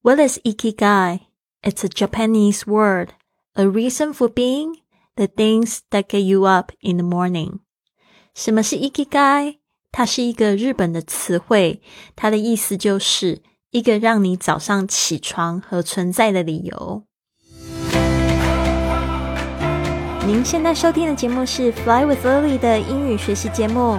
What is ikigai? It's a Japanese word, a reason for being, the things that get you up in the morning. 什么是 ikigai？它是一个日本的词汇，它的意思就是一个让你早上起床和存在的理由。您现在收听的节目是《Fly with Lily》的英语学习节目，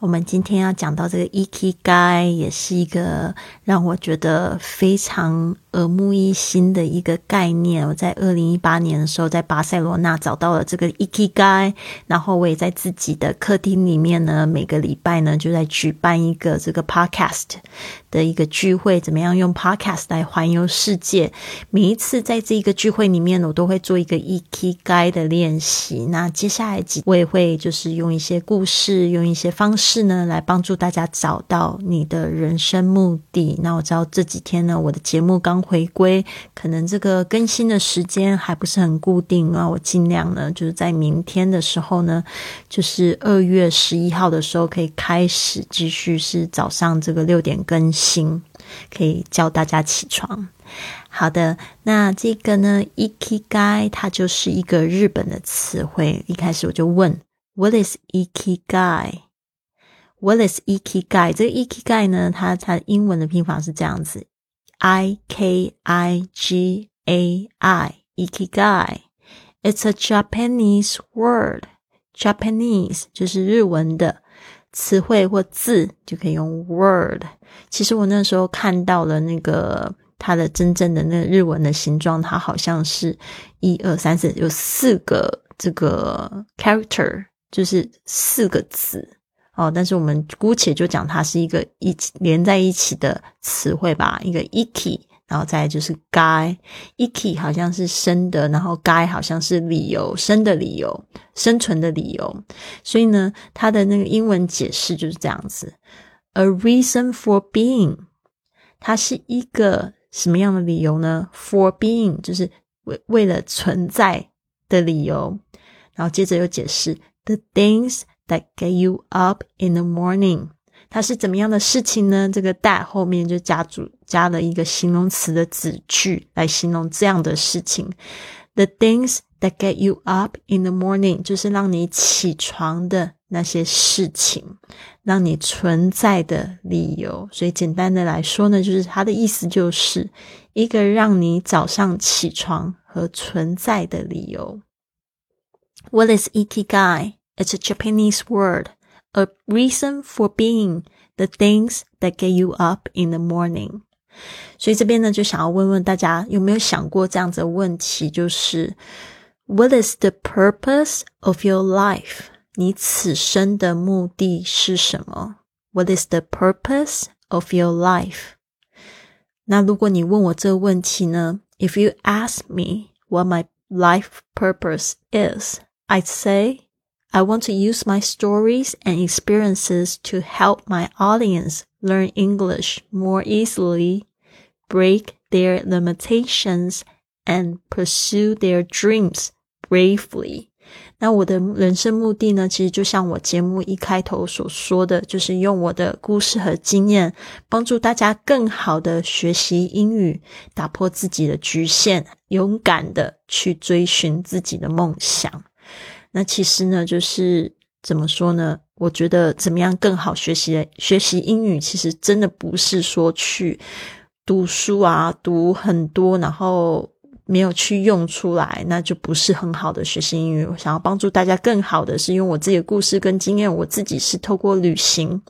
我们今天要讲到这个 e k i g a i 也是一个让我觉得非常耳目一新的一个概念。我在二零一八年的时候，在巴塞罗那找到了这个 ikigai，然后我也在自己的客厅里面呢，每个礼拜呢就在举办一个这个 podcast 的一个聚会，怎么样用 podcast 来环游世界？每一次在这一个聚会里面，我都会做一个 ikigai 的练习。那接下来几，我也会就是用一些故事，用一些方式。呢，来帮助大家找到你的人生目的。那我知道这几天呢，我的节目刚回归，可能这个更新的时间还不是很固定啊。我尽量呢，就是在明天的时候呢，就是二月十一号的时候，可以开始继续是早上这个六点更新，可以叫大家起床。好的，那这个呢，ikigai 它就是一个日本的词汇。一开始我就问，What is ikigai？What is ikigai？这个 ikigai 呢？它它英文的拼法是这样子：I K I G A I ikigai。It's a Japanese word. Japanese 就是日文的词汇或字，就可以用 word。其实我那时候看到了那个它的真正的那日文的形状，它好像是一二三四，有四个这个 character，就是四个字。哦，但是我们姑且就讲它是一个一连在一起的词汇吧，一个 iki，然后再就是 guy，iki 好像是生的，然后 guy 好像是理由，生的理由，生存的理由，所以呢，它的那个英文解释就是这样子，a reason for being，它是一个什么样的理由呢？for being 就是为为了存在的理由，然后接着又解释 the things。That get you up in the morning，它是怎么样的事情呢？这个 that 后面就加主加了一个形容词的子句来形容这样的事情。The things that get you up in the morning，就是让你起床的那些事情，让你存在的理由。所以简单的来说呢，就是它的意思就是一个让你早上起床和存在的理由。What is ikigai？It's a Japanese word, a reason for being, the things that get you up in the morning. 所以这边呢，就想要问问大家，有没有想过这样子的问题，就是 What is the purpose of your life？你此生的目的是什么？What is the purpose of your life？那如果你问我这个问题呢，If you ask me what my life purpose is, I'd say I want to use my stories and experiences to help my audience learn English more easily, break their limitations, and pursue their dreams bravely. 那我的人生目的呢？其实就像我节目一开头所说的，就是用我的故事和经验，帮助大家更好的学习英语，打破自己的局限，勇敢的去追寻自己的梦想。 那其实呢，就是怎么说呢？我觉得怎么样更好学习学习英语，其实真的不是说去读书啊，读很多，然后没有去用出来，那就不是很好的学习英语。我想要帮助大家更好的是用我自己的故事跟经验，我自己是透过旅行、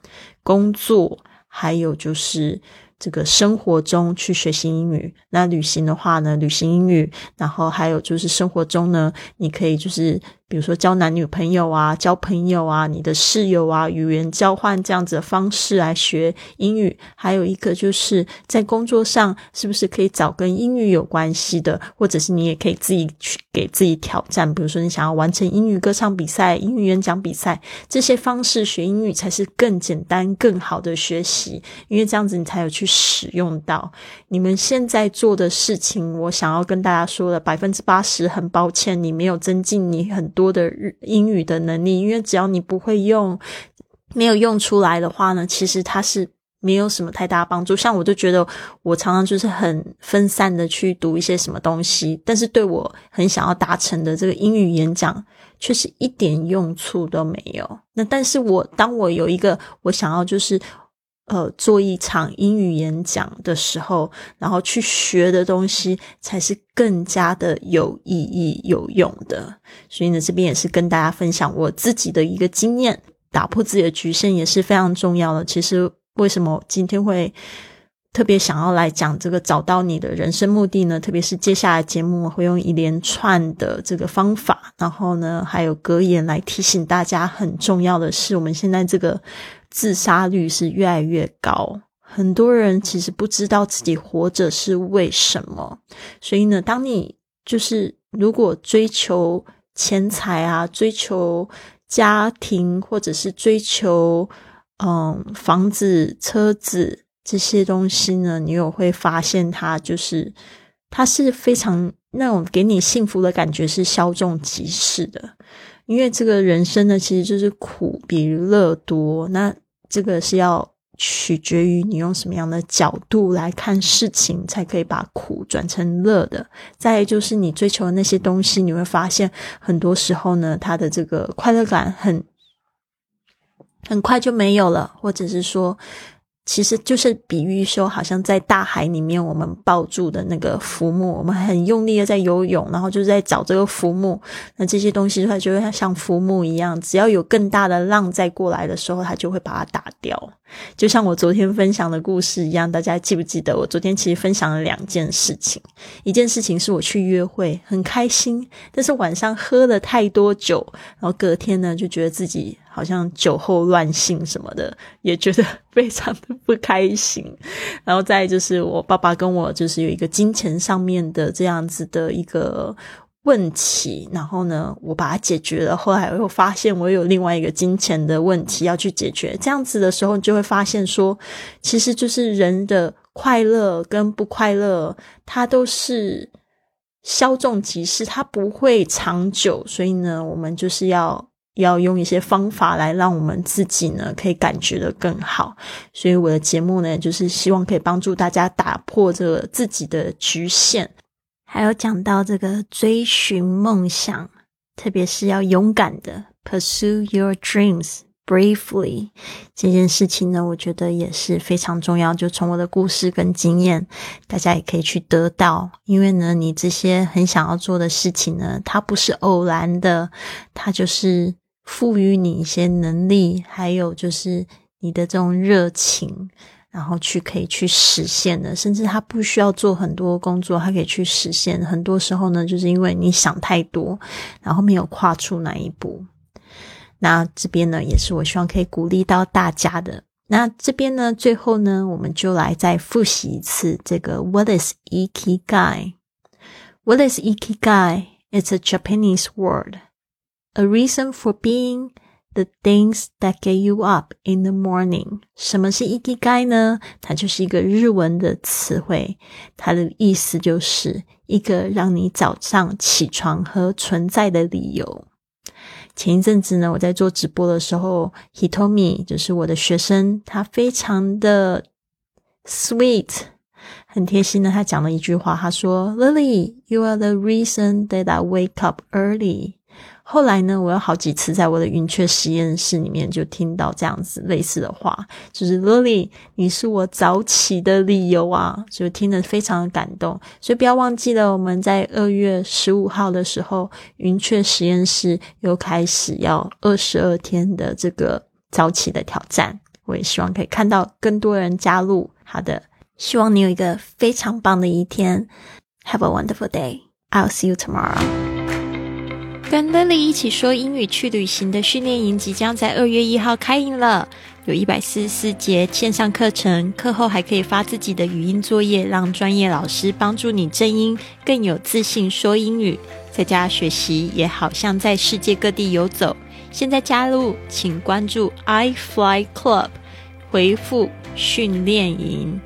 工作，还有就是这个生活中去学习英语。那旅行的话呢，旅行英语，然后还有就是生活中呢，你可以就是。比如说交男女朋友啊、交朋友啊、你的室友啊、语言交换这样子的方式来学英语。还有一个就是在工作上，是不是可以找跟英语有关系的，或者是你也可以自己去给自己挑战，比如说你想要完成英语歌唱比赛、英语演讲比赛，这些方式学英语才是更简单、更好的学习，因为这样子你才有去使用到。你们现在做的事情，我想要跟大家说的百分之八十，很抱歉，你没有增进你很。多的日英语的能力，因为只要你不会用，没有用出来的话呢，其实它是没有什么太大帮助。像我就觉得，我常常就是很分散的去读一些什么东西，但是对我很想要达成的这个英语演讲，却是一点用处都没有。那但是我当我有一个我想要就是。呃，做一场英语演讲的时候，然后去学的东西才是更加的有意义、有用的。所以呢，这边也是跟大家分享我自己的一个经验，打破自己的局限也是非常重要的。其实，为什么今天会特别想要来讲这个找到你的人生目的呢？特别是接下来节目会用一连串的这个方法，然后呢，还有格言来提醒大家，很重要的是，我们现在这个。自杀率是越来越高，很多人其实不知道自己活着是为什么。所以呢，当你就是如果追求钱财啊，追求家庭，或者是追求嗯房子、车子这些东西呢，你有会发现它就是它是非常那种给你幸福的感觉是稍纵即逝的。因为这个人生呢，其实就是苦比乐多。那这个是要取决于你用什么样的角度来看事情，才可以把苦转成乐的。再就是你追求的那些东西，你会发现很多时候呢，它的这个快乐感很很快就没有了，或者是说。其实就是比喻说，好像在大海里面，我们抱住的那个浮木，我们很用力的在游泳，然后就在找这个浮木。那这些东西的话就会像浮木一样，只要有更大的浪再过来的时候，它就会把它打掉。就像我昨天分享的故事一样，大家记不记得？我昨天其实分享了两件事情，一件事情是我去约会，很开心，但是晚上喝了太多酒，然后隔天呢就觉得自己。好像酒后乱性什么的，也觉得 非常的不开心。然后再就是我爸爸跟我就是有一个金钱上面的这样子的一个问题，然后呢，我把它解决了。后来我又发现我有另外一个金钱的问题要去解决。这样子的时候，你就会发现说，其实就是人的快乐跟不快乐，它都是稍纵即逝，它不会长久。所以呢，我们就是要。要用一些方法来让我们自己呢，可以感觉的更好。所以我的节目呢，就是希望可以帮助大家打破这个自己的局限，还有讲到这个追寻梦想，特别是要勇敢的 pursue your dreams bravely 这件事情呢，我觉得也是非常重要。就从我的故事跟经验，大家也可以去得到。因为呢，你这些很想要做的事情呢，它不是偶然的，它就是。赋予你一些能力，还有就是你的这种热情，然后去可以去实现的，甚至他不需要做很多工作，他可以去实现。很多时候呢，就是因为你想太多，然后没有跨出那一步。那这边呢，也是我希望可以鼓励到大家的。那这边呢，最后呢，我们就来再复习一次这个 What is ikigai？What is ikigai？It's a Japanese word. A reason for being the things that get you up in the morning。什么是 ikigai 呢？它就是一个日文的词汇，它的意思就是一个让你早上起床和存在的理由。前一阵子呢，我在做直播的时候，Hitomi 就是我的学生，他非常的 sweet，很贴心的，他讲了一句话，他说：“Lily，you are the reason that I wake up early。”后来呢，我有好几次在我的云雀实验室里面就听到这样子类似的话，就是 Lily，你是我早起的理由啊，就听得非常的感动。所以不要忘记了，我们在二月十五号的时候，云雀实验室又开始要二十二天的这个早起的挑战。我也希望可以看到更多人加入。好的，希望你有一个非常棒的一天。Have a wonderful day. I'll see you tomorrow. 跟 Lily 一起说英语去旅行的训练营即将在二月一号开营了，有一百四十四节线上课程，课后还可以发自己的语音作业，让专业老师帮助你正音，更有自信说英语。在家学习也好像在世界各地游走。现在加入，请关注 iFly Club，回复训练营。